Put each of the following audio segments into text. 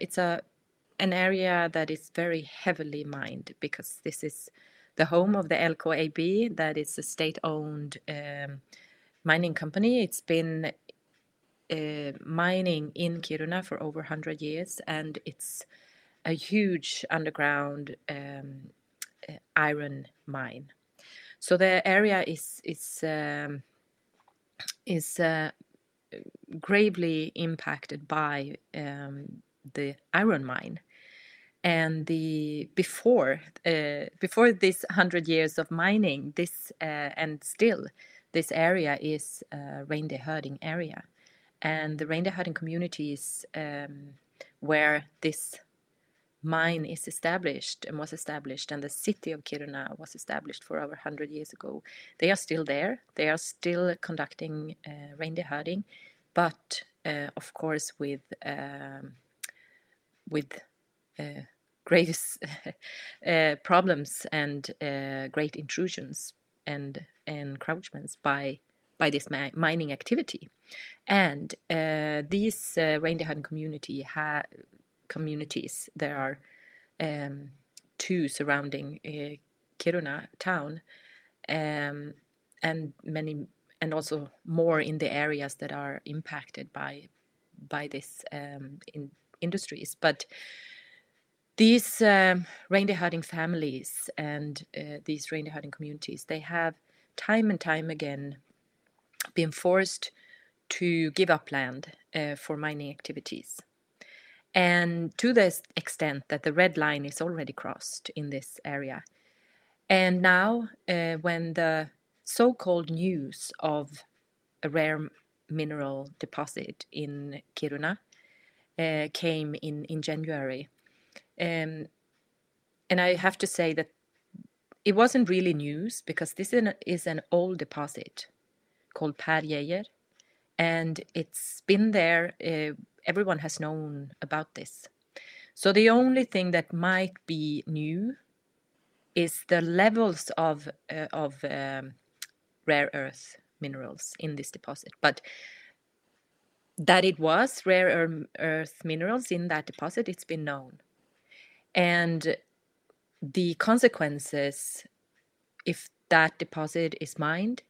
It's a an area that is very heavily mined because this is the home of the LKAB, that is a state-owned um, mining company. It's been uh, mining in Kiruna for over 100 years, and it's a huge underground um, uh, iron mine. So the area is is um, is uh, gravely impacted by um, the iron mine. And the before uh, before this 100 years of mining this uh, and still this area is a reindeer herding area. And the reindeer herding communities um, where this mine is established and was established and the city of kiruna was established for over 100 years ago. They are still there. They are still conducting uh, reindeer herding but uh, of course with um, with uh, great uh, problems and uh, great intrusions and encroachments by by this mining activity. And uh, these uh, reindeer herding community communities, there are um, two surrounding uh, Kiruna town, um, and many, and also more in the areas that are impacted by by this um, in industries. But these um, reindeer herding families and uh, these reindeer herding communities, they have time and time again been forced to give up land uh, for mining activities. And to the extent that the red line is already crossed in this area. And now, uh, when the so called news of a rare mineral deposit in Kiruna uh, came in, in January, um, and I have to say that it wasn't really news because this is an, is an old deposit called Per and it's been there. Uh, everyone has known about this. So the only thing that might be new is the levels of uh, of um, rare earth minerals in this deposit, but that it was rare earth minerals in that deposit, it's been known. And the consequences, if that deposit is mined,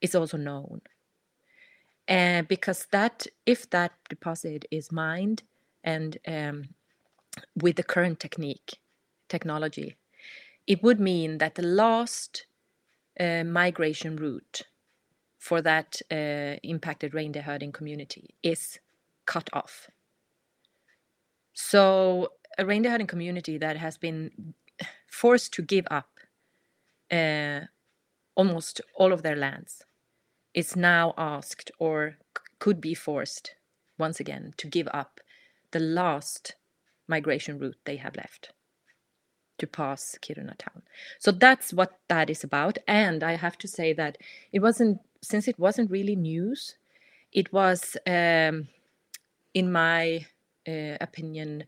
is also known. And because that, if that deposit is mined and um, with the current technique, technology, it would mean that the last uh, migration route for that uh, impacted reindeer herding community is cut off. So a reindeer herding community that has been forced to give up uh, almost all of their lands is now asked or could be forced once again to give up the last migration route they have left to pass Kiruna town. So that's what that is about. And I have to say that it wasn't, since it wasn't really news, it was, um, in my uh, opinion,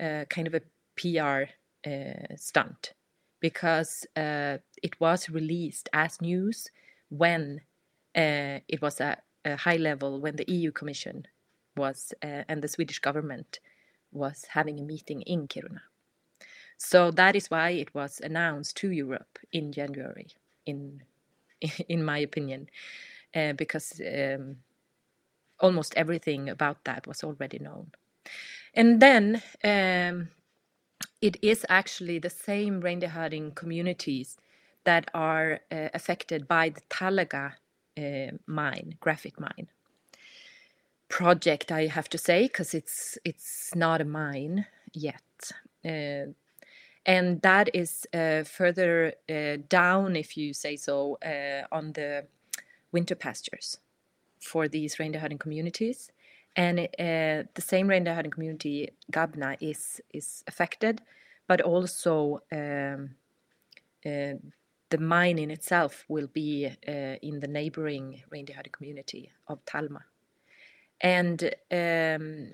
uh, kind of a PR uh, stunt because uh, it was released as news when uh, it was at a high level when the EU Commission was and the Swedish government was having a meeting in Kiruna. So that is why it was announced to Europe in January, in in my opinion, uh, because um, almost everything about that was already known. And then um, it is actually the same reindeer herding communities that are uh, affected by the Talga uh, mine, graphite mine project. I have to say because it's it's not a mine yet, uh, and that is uh, further uh, down, if you say so, uh, on the winter pastures for these reindeer herding communities. And the same reindeer herding community Gabna is is affected, but also um, the mine in itself will be uh, in the neighboring reindeer herding community of Talma, and um,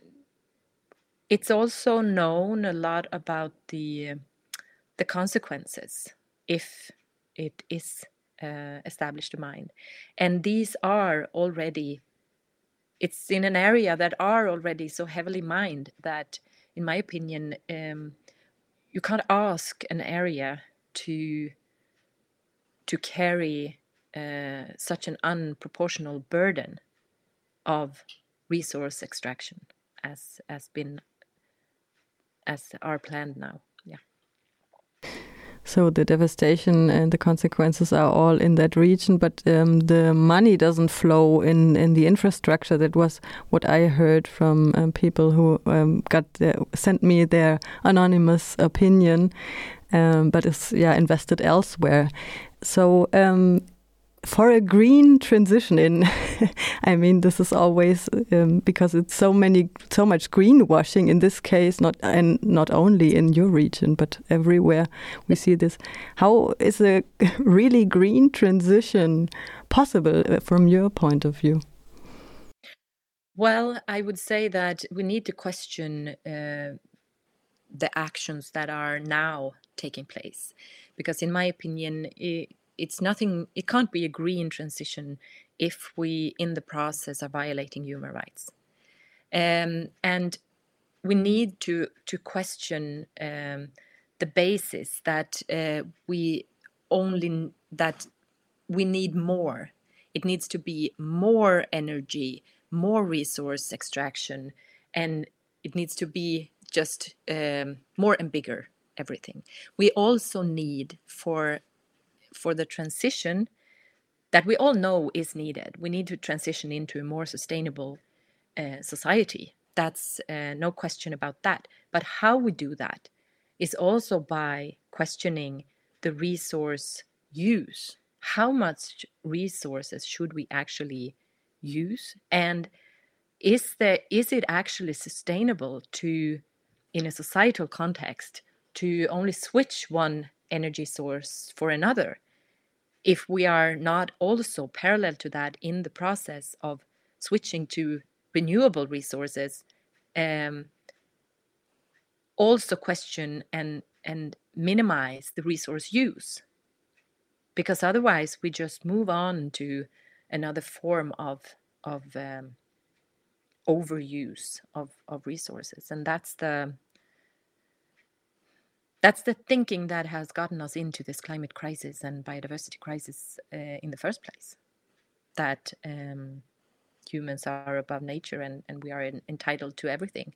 it's also known a lot about the the consequences if it is uh, established a mine, and these are already it's in an area that are already so heavily mined that in my opinion, um, you can't ask an area to to carry uh, such an unproportional burden of resource extraction as has been as are planned now. So the devastation and the consequences are all in that region, but um, the money doesn't flow in, in the infrastructure. That was what I heard from um, people who um, got sent me their anonymous opinion, um, but it's yeah invested elsewhere. So um, for a green transition in i mean this is always um, because it's so many so much greenwashing in this case not and not only in your region but everywhere we see this. How is a really green transition possible uh, from your point of view? Well i would say that we need to question uh, the actions that are now taking place. Because in my opinion it, it's nothing it can't be a green transition if we in the process are violating human rights. Um, and we need to to question um, the basis that uh, we only that we need more. It needs to be more energy more resource extraction and it needs to be just um, more and bigger everything. We also need for for the transition that we all know is needed. We need to transition into a more sustainable uh, society. That's uh, no question about that. But how we do that is also by questioning the resource use. How much resources should we actually use? And is there is it actually sustainable to, in a societal context, to only switch one energy source for another. If we are not also parallel to that in the process of switching to renewable resources um, also question and and minimize the resource use. Because otherwise we just move on to another form of of um, overuse of of resources. And that's the that's the thinking that has gotten us into this climate crisis and biodiversity crisis uh, in the first place. That um, humans are above nature and, and we are in, entitled to everything.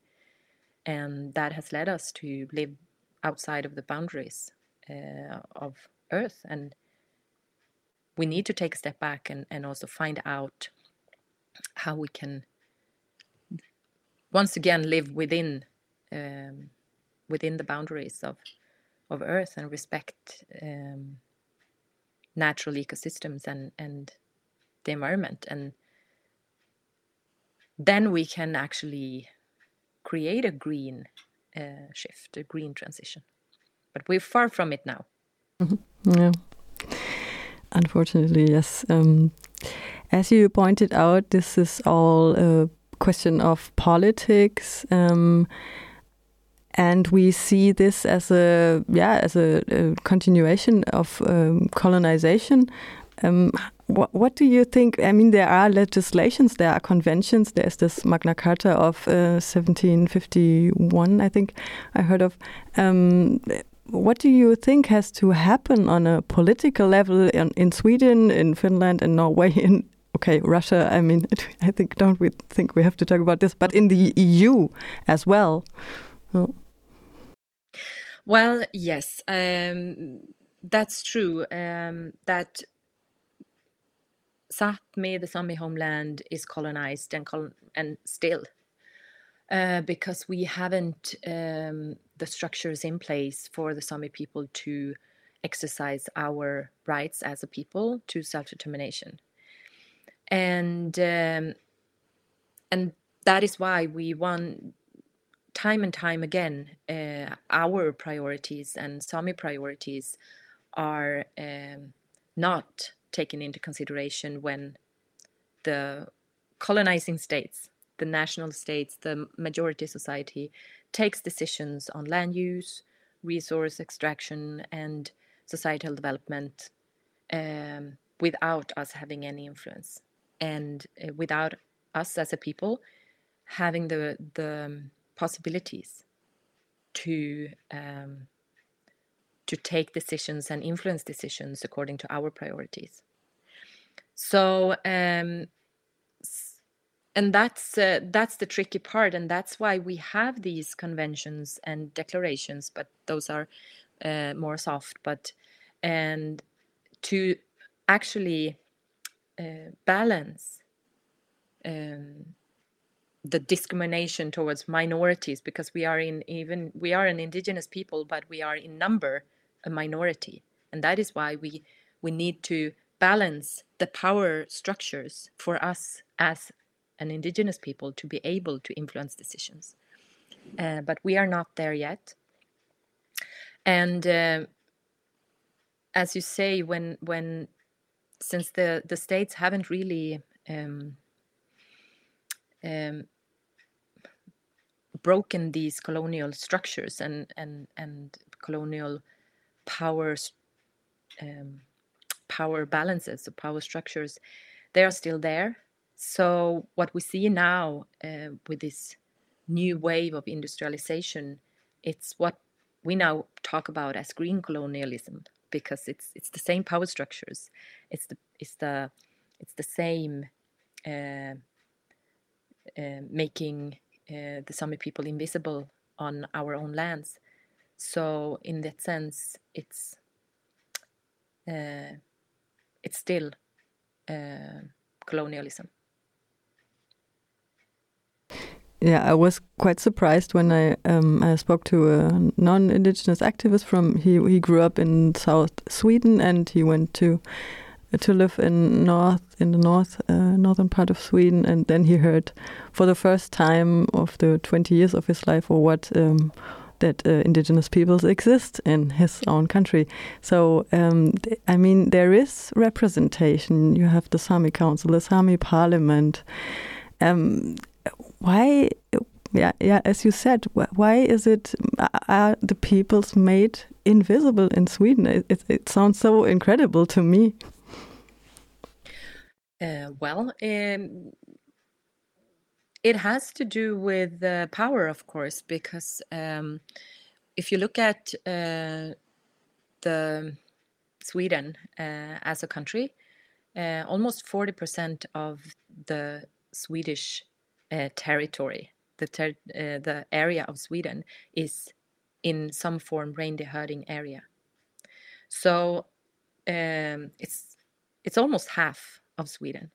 And that has led us to live outside of the boundaries uh, of earth. And we need to take a step back and, and also find out how we can once again live within um, within the boundaries of of Earth and respect um, natural ecosystems and and the environment, and then we can actually create a green uh, shift, a green transition. But we're far from it now. Mm-hmm. Yeah. Unfortunately, yes. Um, as you pointed out, this is all a question of politics. Um, and we see this as a yeah as a, a continuation of um, colonization. Um, what, do you think? I mean, there are legislations, there are conventions. There's this Magna Carta of uh, 1751, I think I heard of. Um, what do you think has to happen on a political level in, in Sweden, in Finland, in Norway, in okay, Russia? I mean, I think don't we think we have to talk about this, but in the EU as well. Oh. Well, yes, um, that's true. Um, that Sapmi, the Sami homeland, is colonized and and still uh, because we haven't um, the structures in place for the Sami people to exercise our rights as a people to self determination, and um, and that is why we want time and time again, uh, our priorities and Sami priorities are um, not taken into consideration when the colonizing states, the national states, the majority society takes decisions on land use, resource extraction, and societal development um, without us having any influence. And without us as a people having the the possibilities to um, to take decisions and influence decisions according to our priorities. So, um, and that's uh, that's the tricky part, and that's why we have these conventions and declarations. But those are uh, more soft. But and to actually uh, balance um, the discrimination towards minorities because we are in even we are an indigenous people but we are in number a minority. And that is why we we need to balance the power structures for us as an indigenous people to be able to influence decisions. Uh, but we are not there yet. And uh, as you say when when since the the states haven't really um, um, broken these colonial structures and and and colonial powers um, power balances or power structures they are still there. So what we see now uh, with this new wave of industrialization it's what we now talk about as green colonialism because it's it's the same power structures. It's the it's the it's the same uh, uh, making uh, the Sami people invisible on our own lands. So in that sense, it's uh, it's still colonialism. Yeah, I was quite surprised when I um, I spoke to a non-indigenous activist from he he grew up in South Sweden and he went to to live in north in the north uh, northern part of Sweden, and then he heard for the first time of the 20 years of his life or what um, that uh, indigenous peoples exist in his own country. So um, I mean, there is representation. You have the Sami Council, the Sami Parliament. Um, why? Yeah, yeah. As you said, why is it are the peoples made invisible in Sweden? It, it, it sounds so incredible to me. Uh, well, um, it has to do with the power, of course, because um, if you look at uh, the Sweden uh, as a country, uh, almost 40% of the Swedish uh, territory, the, ter the area of Sweden, is in some form reindeer herding area. So um, it's it's almost half of Sweden.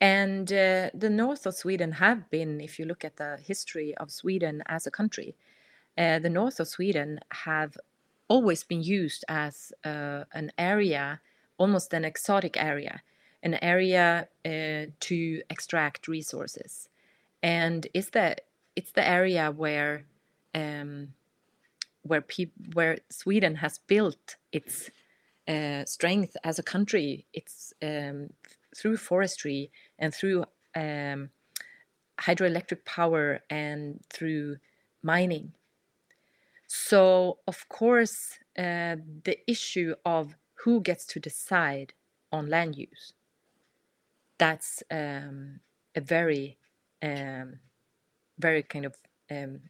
And uh, the north of Sweden have been, if you look at the history of Sweden as a country, uh, the north of Sweden have always been used as uh, an area, almost an exotic area, an area uh, to extract resources. And it's the it's the area where um, where where Sweden has built its uh, strength as a country. It's um, through forestry and through um, hydroelectric power and through mining. So, of course, uh, the issue of who gets to decide on land use that's um, a very, um, very kind of um,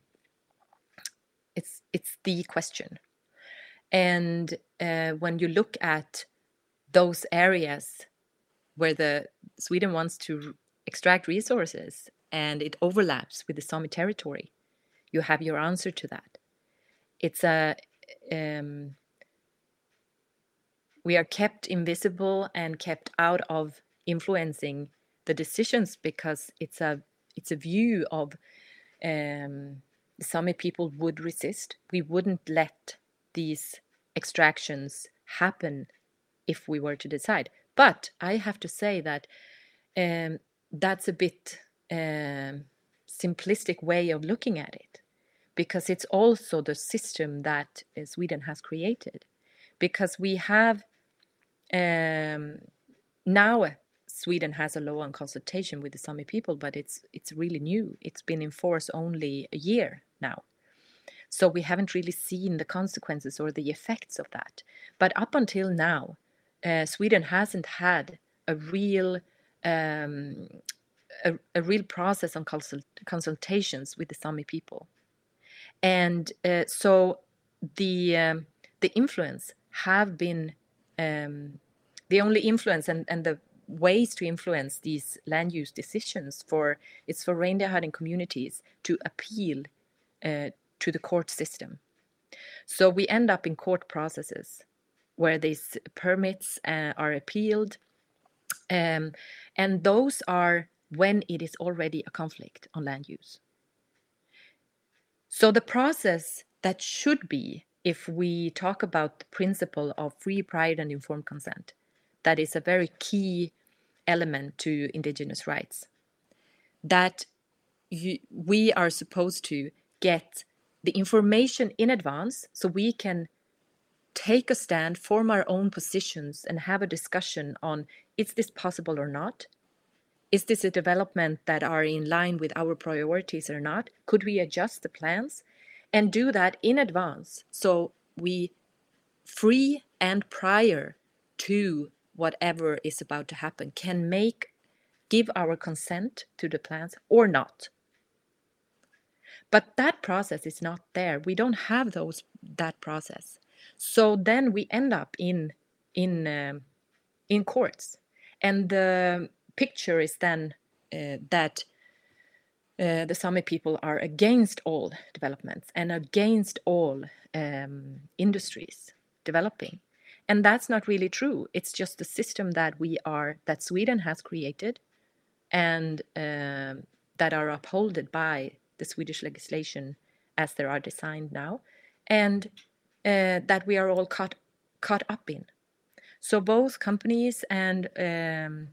it's it's the question and uh, when you look at those areas where the Sweden wants to extract resources and it overlaps with the Sami territory, you have your answer to that. It's a um, we are kept invisible and kept out of influencing the decisions because it's a it's a view of um, Sami people would resist. We wouldn't let these extractions happen if we were to decide. But I have to say that um, that's a bit um, simplistic way of looking at it because it's also the system that uh, Sweden has created. Because we have um, now Sweden has a law on consultation with the Sami people, but it's it's really new. It's been in force only a year now. So we haven't really seen the consequences or the effects of that. But up until now, uh, Sweden hasn't had a real um, a, a, real process on consult- consultations with the Sami people. and uh, so the um, the influence have been um, the only influence and, and the ways to influence these land use decisions for it's for reindeer herding communities to appeal uh, to the court system so we end up in court processes where these permits uh, are appealed um, and those are when it is already a conflict on land use so the process that should be if we talk about the principle of free, prior, and informed consent, that is a very key element to indigenous rights. That you, we are supposed to get the information in advance so we can take a stand, form our own positions, and have a discussion on is this possible or not? Is this a development that are in line with our priorities or not? Could we adjust the plans? and do that in advance so we free and prior to whatever is about to happen can make give our consent to the plans or not but that process is not there we don't have those that process so then we end up in in um, in courts and the picture is then uh, that uh, the Sami people are against all developments and against all um, industries developing. And that's not really true. It's just the system that we are, that Sweden has created and um, that are upholded by the Swedish legislation as they are designed now, and uh, that we are all caught, caught up in. So both companies and um,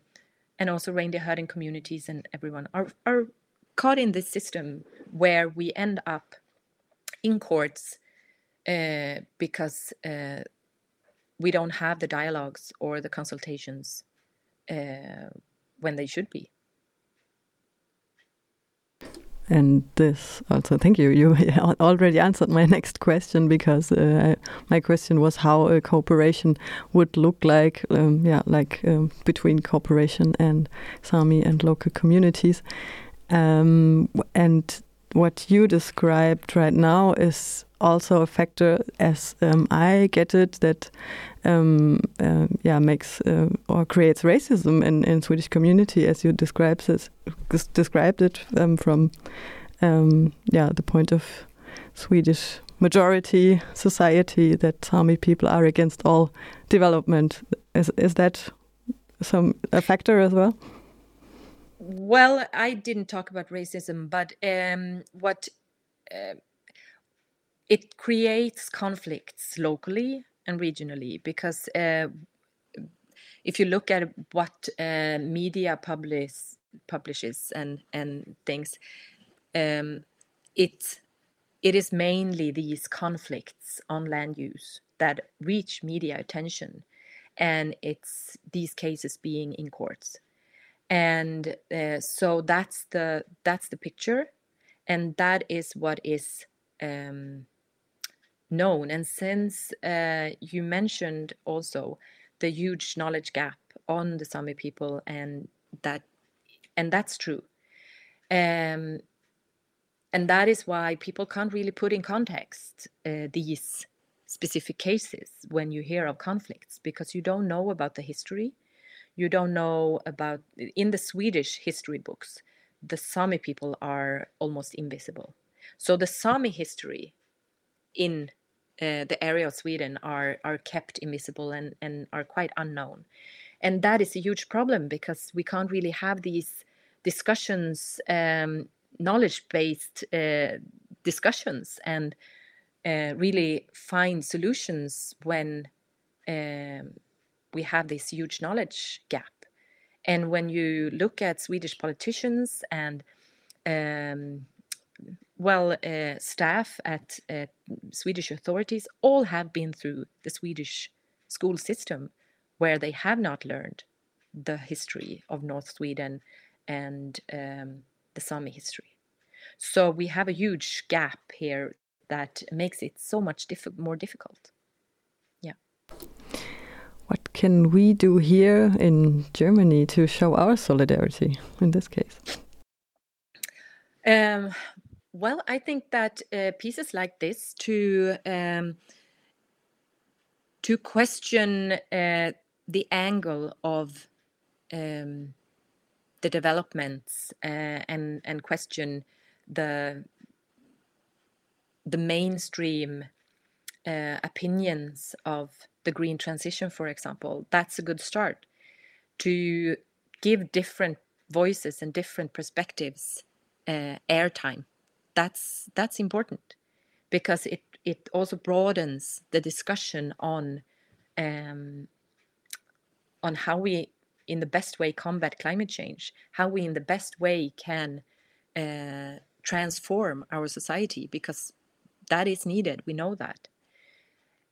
and also reindeer herding communities and everyone are, are caught in this system where we end up in courts uh, because uh, we don't have the dialogues or the consultations uh, when they should be. And this also, thank you. You already answered my next question because uh, my question was how a cooperation would look like, um, yeah, like um, between cooperation and Sami and local communities. Um, and what you described right now is also a factor, as um, I get it, that um, uh, yeah makes uh, or creates racism in, in Swedish community, as you described it, described it um, from um, yeah the point of Swedish majority society that Sami people are against all development. Is is that some a factor as well? Well, I didn't talk about racism, but um, what uh, it creates conflicts locally and regionally because uh, if you look at what uh, media publish, publishes and and things, um, it it is mainly these conflicts on land use that reach media attention, and it's these cases being in courts. And uh, so that's the that's the picture and that is what is um, known and since uh, you mentioned also the huge knowledge gap on the sami people and that and that's true um, and that is why people can't really put in context uh, these specific cases when you hear of conflicts because you don't know about the history you don't know about in the Swedish history books, the Sami people are almost invisible. So the Sami history in uh, the area of Sweden are are kept invisible and and are quite unknown, and that is a huge problem because we can't really have these discussions, um, knowledge based uh, discussions, and uh, really find solutions when um, we have this huge knowledge gap. And when you look at Swedish politicians and um, well, uh, staff at uh, Swedish authorities all have been through the Swedish school system where they have not learned the history of North Sweden and um, the Sami history. So we have a huge gap here that makes it so much diff- more difficult. Yeah. What can we do here in Germany to show our solidarity in this case? Um, Well, I think that uh, pieces like this to um, to question uh, the angle of um, the developments uh, and and question the the mainstream uh, opinions of the green transition, for example. That's a good start to give different voices and different perspectives uh, airtime that's that's important because it it also broadens the discussion on um, on how we in the best way combat climate change how we in the best way can uh, transform our society because that is needed. We know that.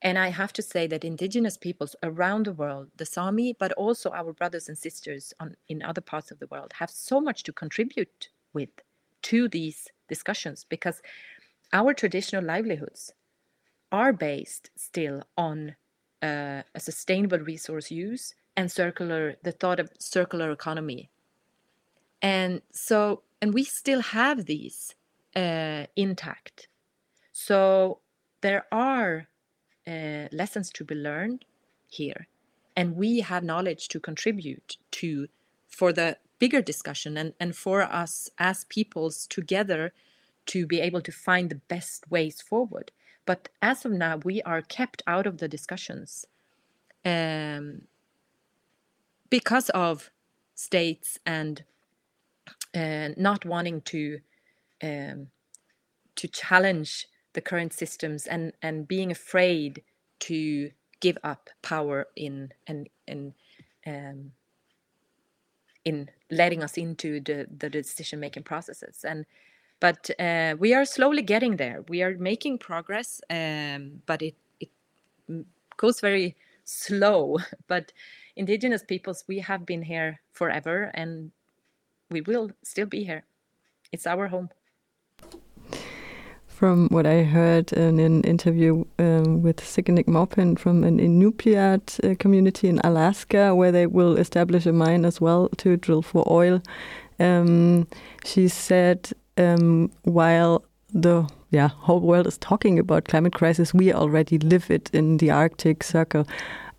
And i have to say that indigenous peoples around the world the sami but also our brothers and sisters on, in other parts of the world have so much to contribute with to these discussions because our traditional livelihoods are based still on uh, a sustainable resource use and circular the thought of circular economy. And so and we still have these uh, intact. So there are uh, lessons to be learned here. And we have knowledge to contribute to for the bigger discussion and, and for us as peoples together to be able to find the best ways forward. But as of now, we are kept out of the discussions um, because of states and uh, not wanting to um, to challenge the current systems and and being afraid to give up power in and in, um, in letting us into the, the decision making processes. And but uh, we are slowly getting there. We are making progress um, but it, it goes very slow. But indigenous peoples we have been here forever and we will still be here. It's our home from what I heard in an interview um, with Siqiñiq Maupin from an Inupiat uh, community in Alaska, where they will establish a mine as well to drill for oil. Um, she said, um, while the yeah whole world is talking about climate crisis, we already live it in the Arctic Circle.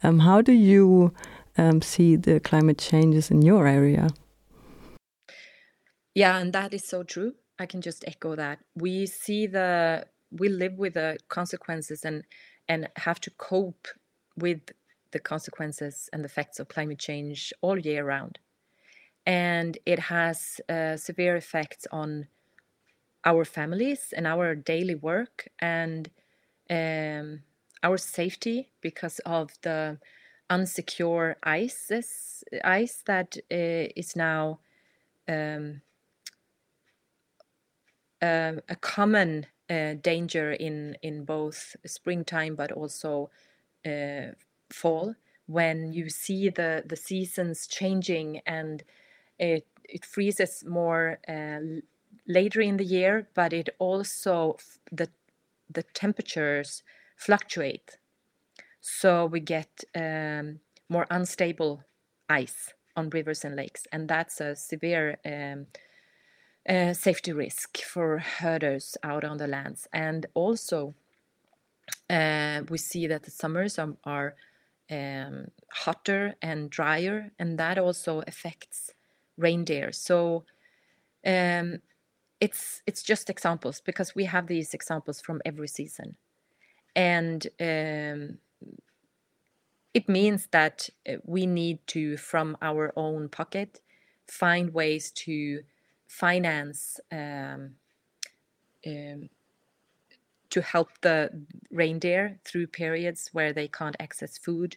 Um, how do you um, see the climate changes in your area? Yeah, and that is so true. I can just echo that. We see the we live with the consequences and and have to cope with the consequences and the effects of climate change all year round. And it has uh, severe effects on our families and our daily work and um, our safety because of the unsecure ices, ice that uh, is now um, uh, a common uh, danger in in both springtime but also uh, fall. When you see the the seasons changing and it it freezes more uh, later in the year but it also the the temperatures fluctuate. So we get um, more unstable ice on rivers and lakes and that's a severe um, safety risk for herders out on the lands. And also, uh, we see that the summers are, are um, hotter and drier, and that also affects reindeer. So um, it's it's just examples because we have these examples from every season, and um, it means that uh, we need to, from our own pocket, find ways to finance um, um, to help the reindeer through periods where they can't access food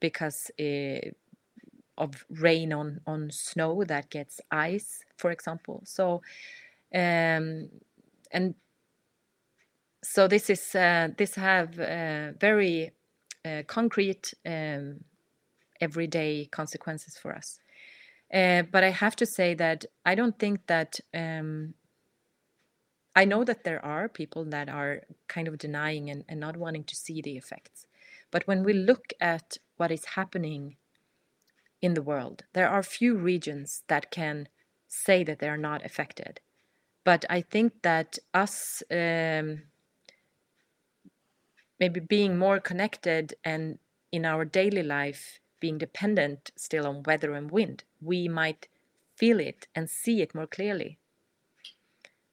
because uh, of rain on on snow that gets ice, for example. So, um, and so this is uh, this have uh, very uh, concrete um, everyday consequences for us. Uh, but I have to say that I don't think that um, I know that there are people that are kind of denying and, and not wanting to see the effects. But when we look at what is happening in the world, there are few regions that can say that they are not affected. but I think that us um, maybe being more connected and in our daily life being dependent still on weather and wind, we might feel it and see it more clearly.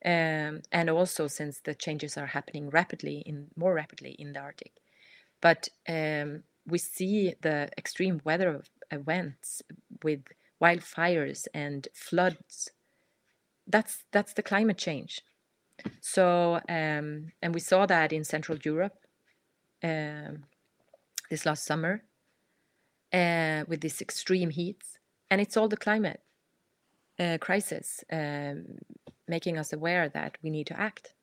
Um, and also since the changes are happening rapidly in more rapidly in the Arctic, but um, we see the extreme weather events with wildfires and floods. That's that's the climate change. So um, and we saw that in Central Europe um, this last summer uh, with this extreme heat, and it's all the climate uh, crisis um, making us aware that we need to act.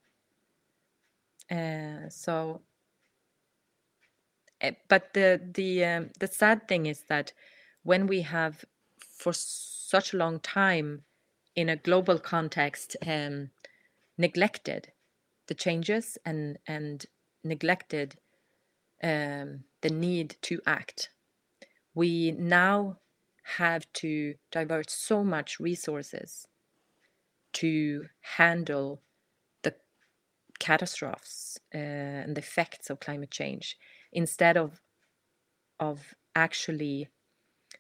Uh, so, uh, but the the um, the sad thing is that when we have for such a long time in a global context um, neglected the changes and and neglected um, the need to act we now have to divert so much resources to handle the catastrophes uh, and the effects of climate change instead of of actually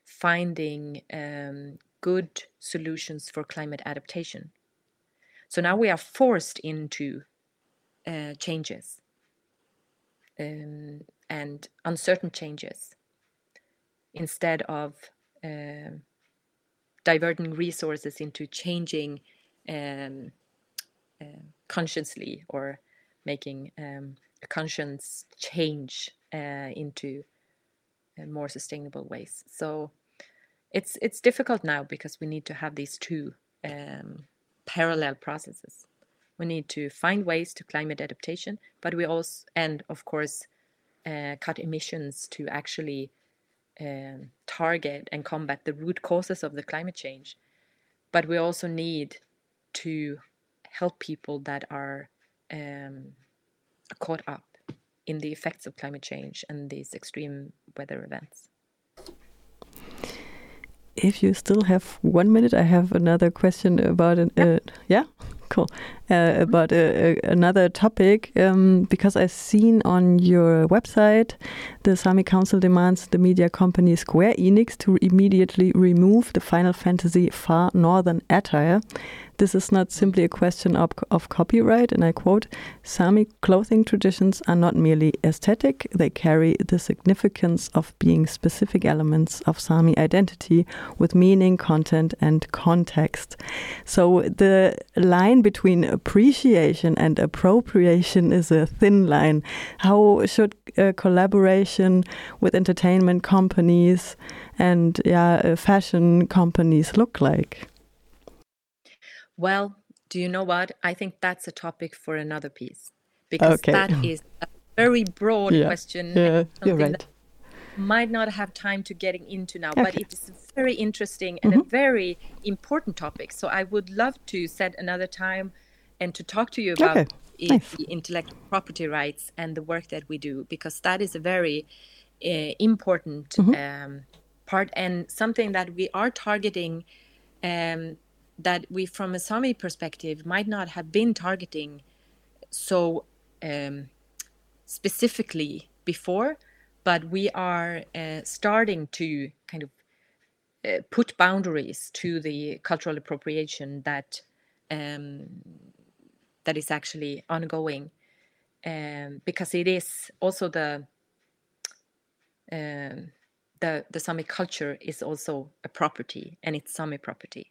finding um, good solutions for climate adaptation. So now we are forced into uh, changes um, and uncertain changes instead of uh, diverting resources into changing um, uh, consciously or making um, a conscience change uh, into uh, more sustainable ways. So it's it's difficult now because we need to have these two um, parallel processes. We need to find ways to climate adaptation, but we also and of course uh, cut emissions to actually um, target and combat the root causes of the climate change. But we also need to help people that are um, caught up in the effects of climate change and these extreme weather events. If you still have one minute, I have another question about it. Uh, yeah, cool. Uh, about uh, uh, another topic, um, because I've seen on your website the Sami Council demands the media company Square Enix to immediately remove the Final Fantasy Far Northern attire this is not simply a question of, of copyright, and I quote Sami clothing traditions are not merely aesthetic, they carry the significance of being specific elements of Sami identity with meaning, content, and context. So the line between appreciation and appropriation is a thin line. How should uh, collaboration with entertainment companies and yeah, uh, fashion companies look like? Well, do you know what? I think that's a topic for another piece because okay. that is a very broad yeah. question. Yeah, you're right. Might not have time to getting into now, okay. but it is very interesting and mm-hmm. a very important topic. So I would love to set another time and to talk to you about okay. nice. intellectual property rights and the work that we do because that is a very uh, important mm-hmm. um, part and something that we are targeting um, that we, from a Sami perspective, might not have been targeting so um, specifically before, but we are uh, starting to kind of uh, put boundaries to the cultural appropriation that um, that is actually ongoing, um, because it is also the um, the the Sami culture is also a property, and it's Sami property.